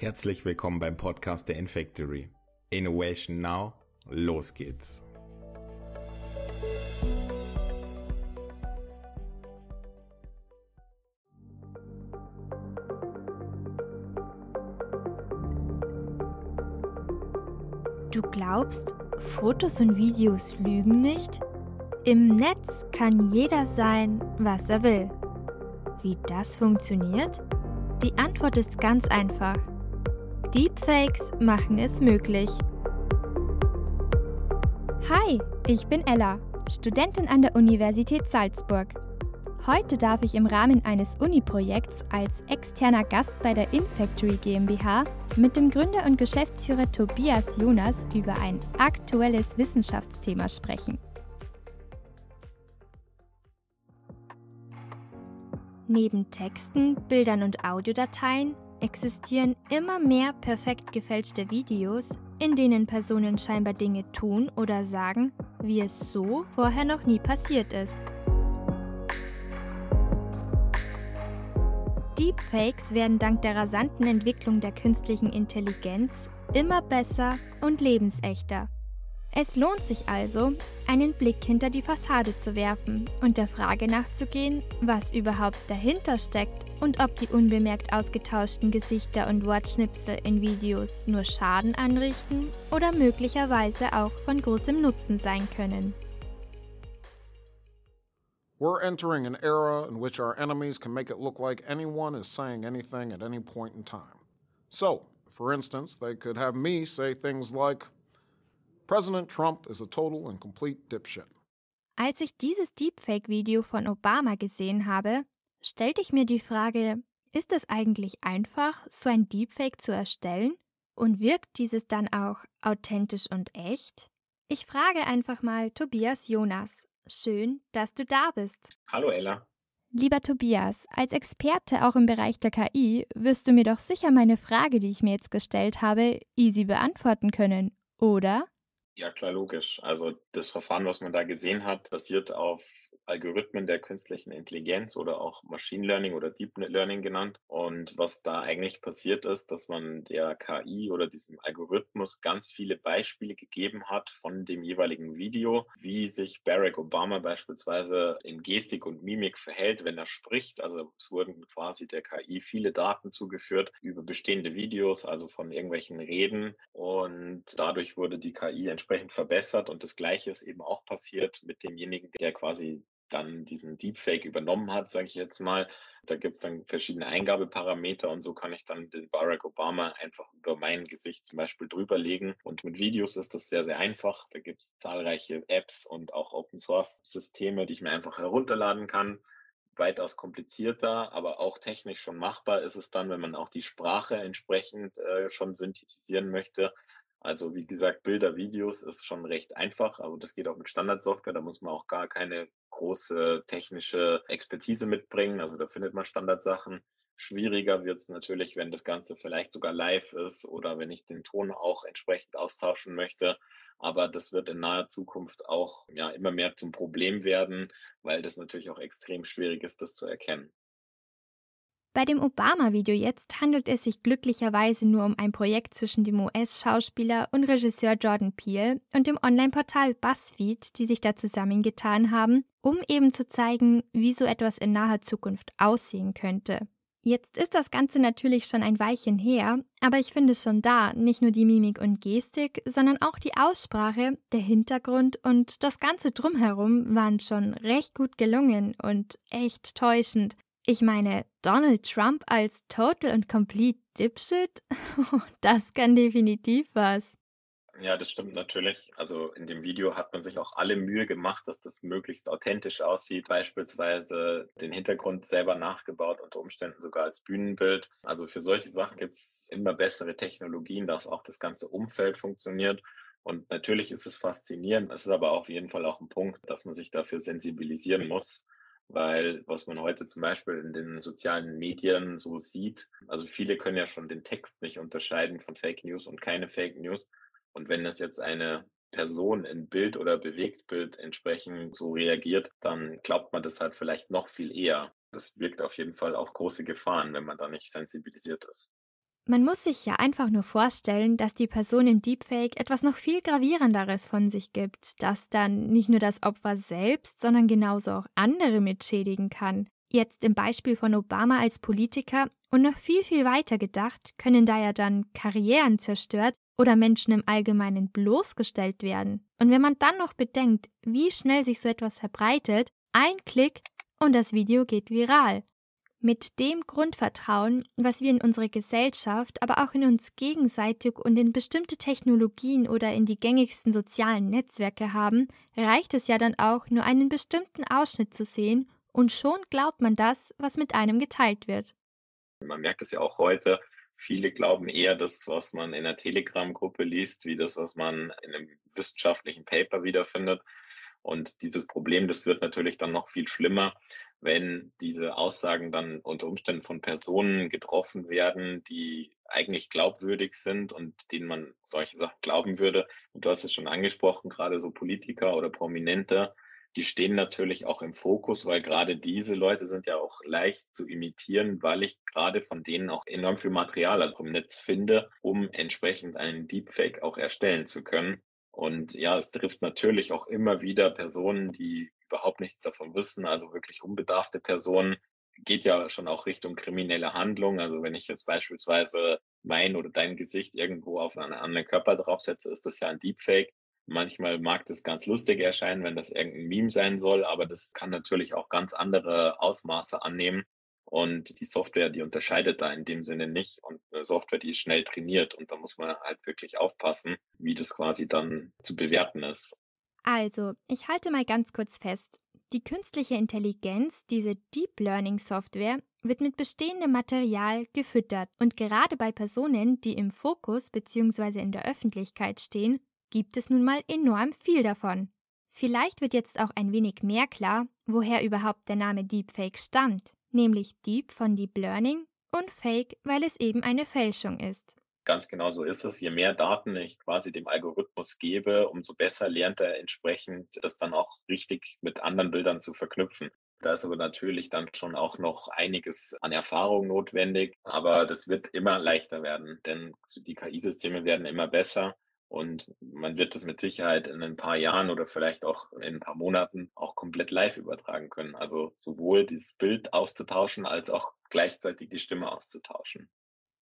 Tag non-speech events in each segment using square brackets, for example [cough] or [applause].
Herzlich willkommen beim Podcast der Infactory. Innovation Now, los geht's. Du glaubst, Fotos und Videos lügen nicht? Im Netz kann jeder sein, was er will. Wie das funktioniert? Die Antwort ist ganz einfach. Deepfakes machen es möglich. Hi, ich bin Ella, Studentin an der Universität Salzburg. Heute darf ich im Rahmen eines Uni-Projekts als externer Gast bei der Infactory GmbH mit dem Gründer und Geschäftsführer Tobias Jonas über ein aktuelles Wissenschaftsthema sprechen. Neben Texten, Bildern und Audiodateien existieren immer mehr perfekt gefälschte Videos, in denen Personen scheinbar Dinge tun oder sagen, wie es so vorher noch nie passiert ist. Deepfakes werden dank der rasanten Entwicklung der künstlichen Intelligenz immer besser und lebensechter. Es lohnt sich also, einen Blick hinter die Fassade zu werfen und der Frage nachzugehen, was überhaupt dahinter steckt und ob die unbemerkt ausgetauschten Gesichter und Wortschnipsel in Videos nur Schaden anrichten oder möglicherweise auch von großem Nutzen sein können. We're entering an era in which our enemies can make it look like anyone is saying anything at any point in time. So, for instance, they could have me say things like, President Trump is a total and complete dipshit. Als ich dieses Deepfake-Video von Obama gesehen habe, stellte ich mir die Frage, ist es eigentlich einfach, so ein Deepfake zu erstellen? Und wirkt dieses dann auch authentisch und echt? Ich frage einfach mal Tobias Jonas. Schön, dass du da bist. Hallo Ella. Lieber Tobias, als Experte auch im Bereich der KI wirst du mir doch sicher meine Frage, die ich mir jetzt gestellt habe, easy beantworten können, oder? Ja, klar, logisch. Also das Verfahren, was man da gesehen hat, basiert auf Algorithmen der künstlichen Intelligenz oder auch Machine Learning oder Deep Learning genannt. Und was da eigentlich passiert ist, dass man der KI oder diesem Algorithmus ganz viele Beispiele gegeben hat von dem jeweiligen Video, wie sich Barack Obama beispielsweise in Gestik und Mimik verhält, wenn er spricht. Also es wurden quasi der KI viele Daten zugeführt über bestehende Videos, also von irgendwelchen Reden. Und dadurch wurde die KI entsprechend verbessert. Und das Gleiche ist eben auch passiert mit demjenigen, der quasi dann diesen Deepfake übernommen hat, sage ich jetzt mal. Da gibt es dann verschiedene Eingabeparameter und so kann ich dann den Barack Obama einfach über mein Gesicht zum Beispiel drüberlegen. Und mit Videos ist das sehr, sehr einfach. Da gibt es zahlreiche Apps und auch Open Source Systeme, die ich mir einfach herunterladen kann. Weitaus komplizierter, aber auch technisch schon machbar ist es dann, wenn man auch die Sprache entsprechend äh, schon synthetisieren möchte. Also wie gesagt, Bilder, Videos ist schon recht einfach, aber das geht auch mit Standardsoftware. Da muss man auch gar keine große technische Expertise mitbringen. Also da findet man Standardsachen. Schwieriger wird es natürlich, wenn das Ganze vielleicht sogar live ist oder wenn ich den Ton auch entsprechend austauschen möchte. Aber das wird in naher Zukunft auch ja, immer mehr zum Problem werden, weil das natürlich auch extrem schwierig ist, das zu erkennen. Bei dem Obama-Video jetzt handelt es sich glücklicherweise nur um ein Projekt zwischen dem US-Schauspieler und Regisseur Jordan Peele und dem Online-Portal BuzzFeed, die sich da zusammengetan haben, um eben zu zeigen, wie so etwas in naher Zukunft aussehen könnte. Jetzt ist das Ganze natürlich schon ein Weilchen her, aber ich finde schon da nicht nur die Mimik und Gestik, sondern auch die Aussprache, der Hintergrund und das Ganze drumherum waren schon recht gut gelungen und echt täuschend. Ich meine, Donald Trump als Total und Complete Dipshit? [laughs] das kann definitiv was. Ja, das stimmt natürlich. Also in dem Video hat man sich auch alle Mühe gemacht, dass das möglichst authentisch aussieht. Beispielsweise den Hintergrund selber nachgebaut, unter Umständen sogar als Bühnenbild. Also für solche Sachen gibt es immer bessere Technologien, dass auch das ganze Umfeld funktioniert. Und natürlich ist es faszinierend. Es ist aber auf jeden Fall auch ein Punkt, dass man sich dafür sensibilisieren muss weil was man heute zum Beispiel in den sozialen Medien so sieht, also viele können ja schon den Text nicht unterscheiden von Fake News und keine Fake News. Und wenn es jetzt eine Person in Bild oder Bewegtbild entsprechend so reagiert, dann glaubt man das halt vielleicht noch viel eher. Das birgt auf jeden Fall auch große Gefahren, wenn man da nicht sensibilisiert ist. Man muss sich ja einfach nur vorstellen, dass die Person im Deepfake etwas noch viel gravierenderes von sich gibt, das dann nicht nur das Opfer selbst, sondern genauso auch andere mitschädigen kann. Jetzt im Beispiel von Obama als Politiker und noch viel, viel weiter gedacht, können da ja dann Karrieren zerstört oder Menschen im Allgemeinen bloßgestellt werden. Und wenn man dann noch bedenkt, wie schnell sich so etwas verbreitet, ein Klick und das Video geht viral. Mit dem Grundvertrauen, was wir in unsere Gesellschaft, aber auch in uns gegenseitig und in bestimmte Technologien oder in die gängigsten sozialen Netzwerke haben, reicht es ja dann auch, nur einen bestimmten Ausschnitt zu sehen, und schon glaubt man das, was mit einem geteilt wird. Man merkt es ja auch heute, viele glauben eher das, was man in einer Telegram-Gruppe liest, wie das, was man in einem wissenschaftlichen Paper wiederfindet. Und dieses Problem, das wird natürlich dann noch viel schlimmer, wenn diese Aussagen dann unter Umständen von Personen getroffen werden, die eigentlich glaubwürdig sind und denen man solche Sachen glauben würde. Und du hast es schon angesprochen, gerade so Politiker oder Prominente, die stehen natürlich auch im Fokus, weil gerade diese Leute sind ja auch leicht zu imitieren, weil ich gerade von denen auch enorm viel Material also im Netz finde, um entsprechend einen Deepfake auch erstellen zu können. Und ja, es trifft natürlich auch immer wieder Personen, die überhaupt nichts davon wissen, also wirklich unbedarfte Personen. Geht ja schon auch Richtung kriminelle Handlung. Also wenn ich jetzt beispielsweise mein oder dein Gesicht irgendwo auf einen anderen Körper draufsetze, ist das ja ein Deepfake. Manchmal mag das ganz lustig erscheinen, wenn das irgendein Meme sein soll, aber das kann natürlich auch ganz andere Ausmaße annehmen. Und die Software, die unterscheidet da in dem Sinne nicht. Und eine Software, die ist schnell trainiert. Und da muss man halt wirklich aufpassen, wie das quasi dann zu bewerten ist. Also, ich halte mal ganz kurz fest. Die künstliche Intelligenz, diese Deep Learning Software, wird mit bestehendem Material gefüttert. Und gerade bei Personen, die im Fokus bzw. in der Öffentlichkeit stehen, gibt es nun mal enorm viel davon. Vielleicht wird jetzt auch ein wenig mehr klar, woher überhaupt der Name Deepfake stammt nämlich Deep von Deep Learning und Fake, weil es eben eine Fälschung ist. Ganz genau so ist es. Je mehr Daten ich quasi dem Algorithmus gebe, umso besser lernt er entsprechend, das dann auch richtig mit anderen Bildern zu verknüpfen. Da ist aber natürlich dann schon auch noch einiges an Erfahrung notwendig, aber das wird immer leichter werden, denn die KI-Systeme werden immer besser und man wird das mit Sicherheit in ein paar Jahren oder vielleicht auch in ein paar Monaten auch komplett live übertragen können. Also sowohl das Bild auszutauschen als auch gleichzeitig die Stimme auszutauschen.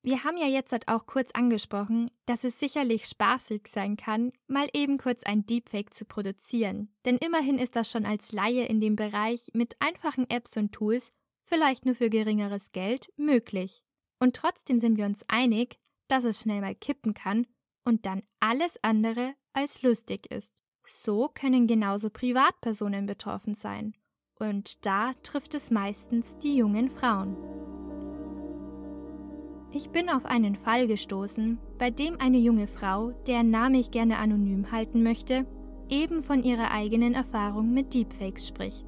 Wir haben ja jetzt halt auch kurz angesprochen, dass es sicherlich spaßig sein kann, mal eben kurz ein Deepfake zu produzieren. Denn immerhin ist das schon als Laie in dem Bereich mit einfachen Apps und Tools, vielleicht nur für geringeres Geld, möglich. Und trotzdem sind wir uns einig, dass es schnell mal kippen kann und dann alles andere als lustig ist. So können genauso Privatpersonen betroffen sein. Und da trifft es meistens die jungen Frauen. Ich bin auf einen Fall gestoßen, bei dem eine junge Frau, deren Name ich gerne anonym halten möchte, eben von ihrer eigenen Erfahrung mit Deepfakes spricht.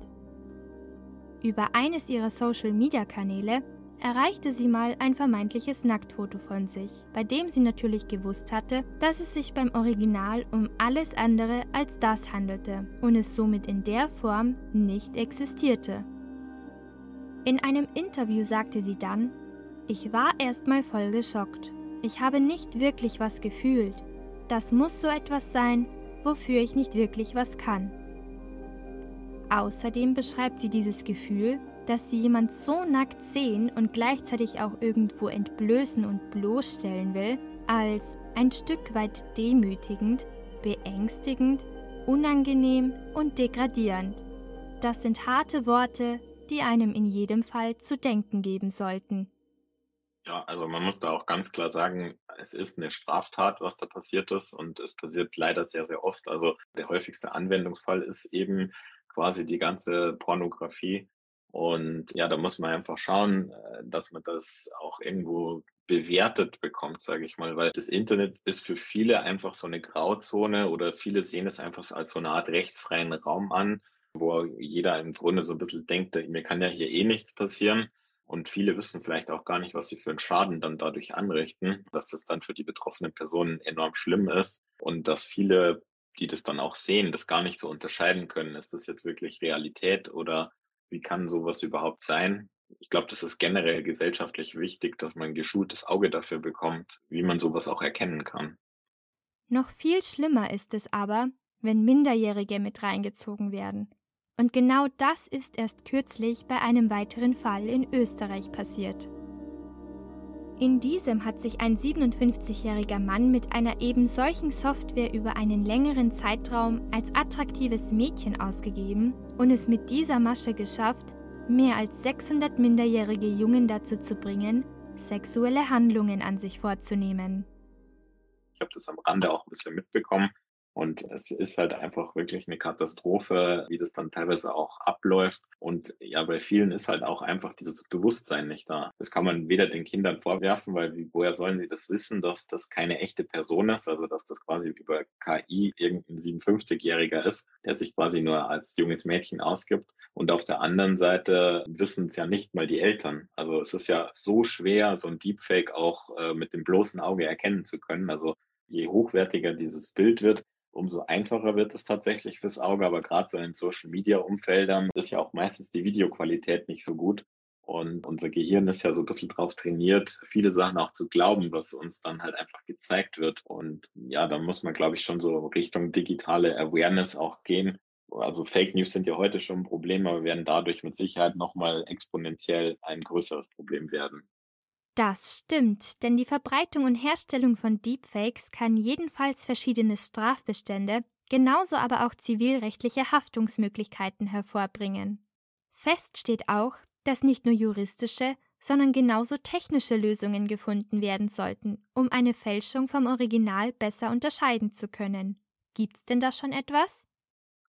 Über eines ihrer Social-Media-Kanäle erreichte sie mal ein vermeintliches Nacktfoto von sich, bei dem sie natürlich gewusst hatte, dass es sich beim Original um alles andere als das handelte und es somit in der Form nicht existierte. In einem Interview sagte sie dann, ich war erstmal voll geschockt. Ich habe nicht wirklich was gefühlt. Das muss so etwas sein, wofür ich nicht wirklich was kann. Außerdem beschreibt sie dieses Gefühl dass sie jemand so nackt sehen und gleichzeitig auch irgendwo entblößen und bloßstellen will, als ein Stück weit demütigend, beängstigend, unangenehm und degradierend. Das sind harte Worte, die einem in jedem Fall zu denken geben sollten. Ja, also man muss da auch ganz klar sagen, es ist eine Straftat, was da passiert ist und es passiert leider sehr, sehr oft. Also der häufigste Anwendungsfall ist eben quasi die ganze Pornografie, und ja, da muss man einfach schauen, äh, dass man das auch irgendwo bewertet bekommt, sage ich mal, weil das Internet ist für viele einfach so eine Grauzone oder viele sehen es einfach als so eine Art rechtsfreien Raum an, wo jeder im Grunde so ein bisschen denkt, mir kann ja hier eh nichts passieren. Und viele wissen vielleicht auch gar nicht, was sie für einen Schaden dann dadurch anrichten, dass das dann für die betroffenen Personen enorm schlimm ist und dass viele die das dann auch sehen, das gar nicht so unterscheiden können. Ist das jetzt wirklich Realität oder wie kann sowas überhaupt sein? Ich glaube, das ist generell gesellschaftlich wichtig, dass man ein geschultes Auge dafür bekommt, wie man sowas auch erkennen kann. Noch viel schlimmer ist es aber, wenn Minderjährige mit reingezogen werden. Und genau das ist erst kürzlich bei einem weiteren Fall in Österreich passiert. In diesem hat sich ein 57-jähriger Mann mit einer eben solchen Software über einen längeren Zeitraum als attraktives Mädchen ausgegeben und es mit dieser Masche geschafft, mehr als 600 minderjährige Jungen dazu zu bringen, sexuelle Handlungen an sich vorzunehmen. Ich habe das am Rande auch ein bisschen mitbekommen. Und es ist halt einfach wirklich eine Katastrophe, wie das dann teilweise auch abläuft. Und ja, bei vielen ist halt auch einfach dieses Bewusstsein nicht da. Das kann man weder den Kindern vorwerfen, weil woher sollen sie das wissen, dass das keine echte Person ist, also dass das quasi über KI irgendein 57-Jähriger ist, der sich quasi nur als junges Mädchen ausgibt. Und auf der anderen Seite wissen es ja nicht mal die Eltern. Also es ist ja so schwer, so ein Deepfake auch äh, mit dem bloßen Auge erkennen zu können. Also je hochwertiger dieses Bild wird, umso einfacher wird es tatsächlich fürs Auge. Aber gerade so in Social-Media-Umfeldern ist ja auch meistens die Videoqualität nicht so gut. Und unser Gehirn ist ja so ein bisschen drauf trainiert, viele Sachen auch zu glauben, was uns dann halt einfach gezeigt wird. Und ja, da muss man, glaube ich, schon so Richtung digitale Awareness auch gehen. Also Fake News sind ja heute schon ein Problem, aber werden dadurch mit Sicherheit nochmal exponentiell ein größeres Problem werden. Das stimmt, denn die Verbreitung und Herstellung von Deepfakes kann jedenfalls verschiedene Strafbestände, genauso aber auch zivilrechtliche Haftungsmöglichkeiten hervorbringen. Fest steht auch, dass nicht nur juristische, sondern genauso technische Lösungen gefunden werden sollten, um eine Fälschung vom Original besser unterscheiden zu können. Gibt's denn da schon etwas?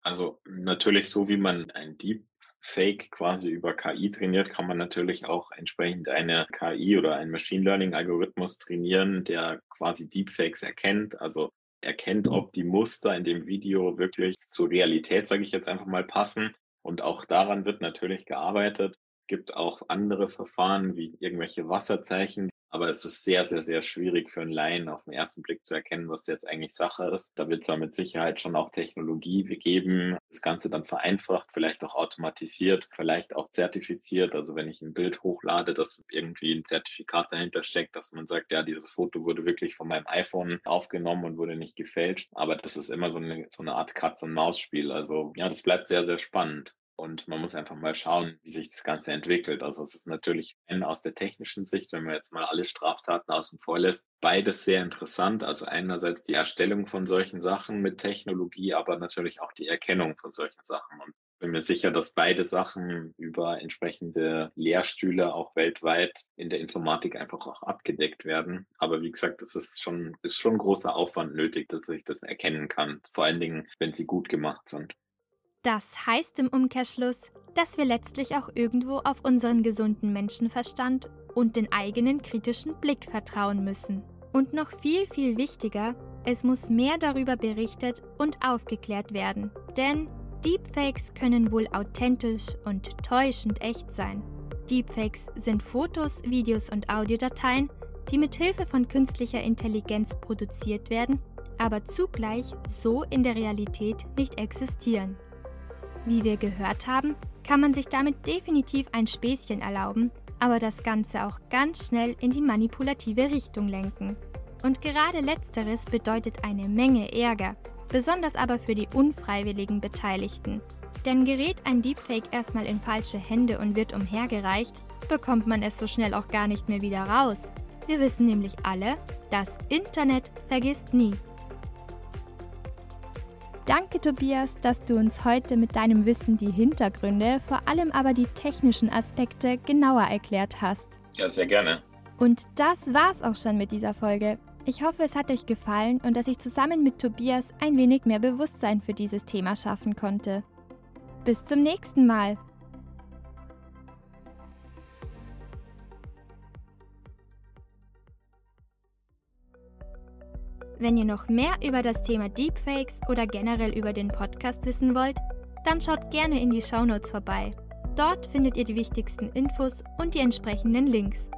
Also natürlich so wie man ein Deep Fake quasi über KI trainiert, kann man natürlich auch entsprechend eine KI oder einen Machine Learning Algorithmus trainieren, der quasi Deepfakes erkennt, also erkennt, ob die Muster in dem Video wirklich zur Realität, sage ich jetzt einfach mal, passen. Und auch daran wird natürlich gearbeitet. Es gibt auch andere Verfahren wie irgendwelche Wasserzeichen, aber es ist sehr, sehr, sehr schwierig für einen Laien auf den ersten Blick zu erkennen, was jetzt eigentlich Sache ist. Da wird es mit Sicherheit schon auch Technologie geben, das Ganze dann vereinfacht, vielleicht auch automatisiert, vielleicht auch zertifiziert. Also wenn ich ein Bild hochlade, dass irgendwie ein Zertifikat dahinter steckt, dass man sagt, ja, dieses Foto wurde wirklich von meinem iPhone aufgenommen und wurde nicht gefälscht. Aber das ist immer so eine, so eine Art Katz-und-Maus-Spiel. Also ja, das bleibt sehr, sehr spannend. Und man muss einfach mal schauen, wie sich das Ganze entwickelt. Also es ist natürlich aus der technischen Sicht, wenn man jetzt mal alle Straftaten außen vor lässt, beides sehr interessant. Also einerseits die Erstellung von solchen Sachen mit Technologie, aber natürlich auch die Erkennung von solchen Sachen. Und ich bin mir sicher, dass beide Sachen über entsprechende Lehrstühle auch weltweit in der Informatik einfach auch abgedeckt werden. Aber wie gesagt, das ist schon, ist schon großer Aufwand nötig, dass ich das erkennen kann. Vor allen Dingen, wenn sie gut gemacht sind. Das heißt im Umkehrschluss, dass wir letztlich auch irgendwo auf unseren gesunden Menschenverstand und den eigenen kritischen Blick vertrauen müssen. Und noch viel, viel wichtiger, es muss mehr darüber berichtet und aufgeklärt werden. Denn Deepfakes können wohl authentisch und täuschend echt sein. Deepfakes sind Fotos, Videos und Audiodateien, die mit Hilfe von künstlicher Intelligenz produziert werden, aber zugleich so in der Realität nicht existieren. Wie wir gehört haben, kann man sich damit definitiv ein Späßchen erlauben, aber das Ganze auch ganz schnell in die manipulative Richtung lenken. Und gerade letzteres bedeutet eine Menge Ärger, besonders aber für die unfreiwilligen Beteiligten. Denn gerät ein Deepfake erstmal in falsche Hände und wird umhergereicht, bekommt man es so schnell auch gar nicht mehr wieder raus. Wir wissen nämlich alle, das Internet vergisst nie. Danke, Tobias, dass du uns heute mit deinem Wissen die Hintergründe, vor allem aber die technischen Aspekte genauer erklärt hast. Ja, sehr gerne. Und das war's auch schon mit dieser Folge. Ich hoffe, es hat euch gefallen und dass ich zusammen mit Tobias ein wenig mehr Bewusstsein für dieses Thema schaffen konnte. Bis zum nächsten Mal. Wenn ihr noch mehr über das Thema Deepfakes oder generell über den Podcast wissen wollt, dann schaut gerne in die Shownotes vorbei. Dort findet ihr die wichtigsten Infos und die entsprechenden Links.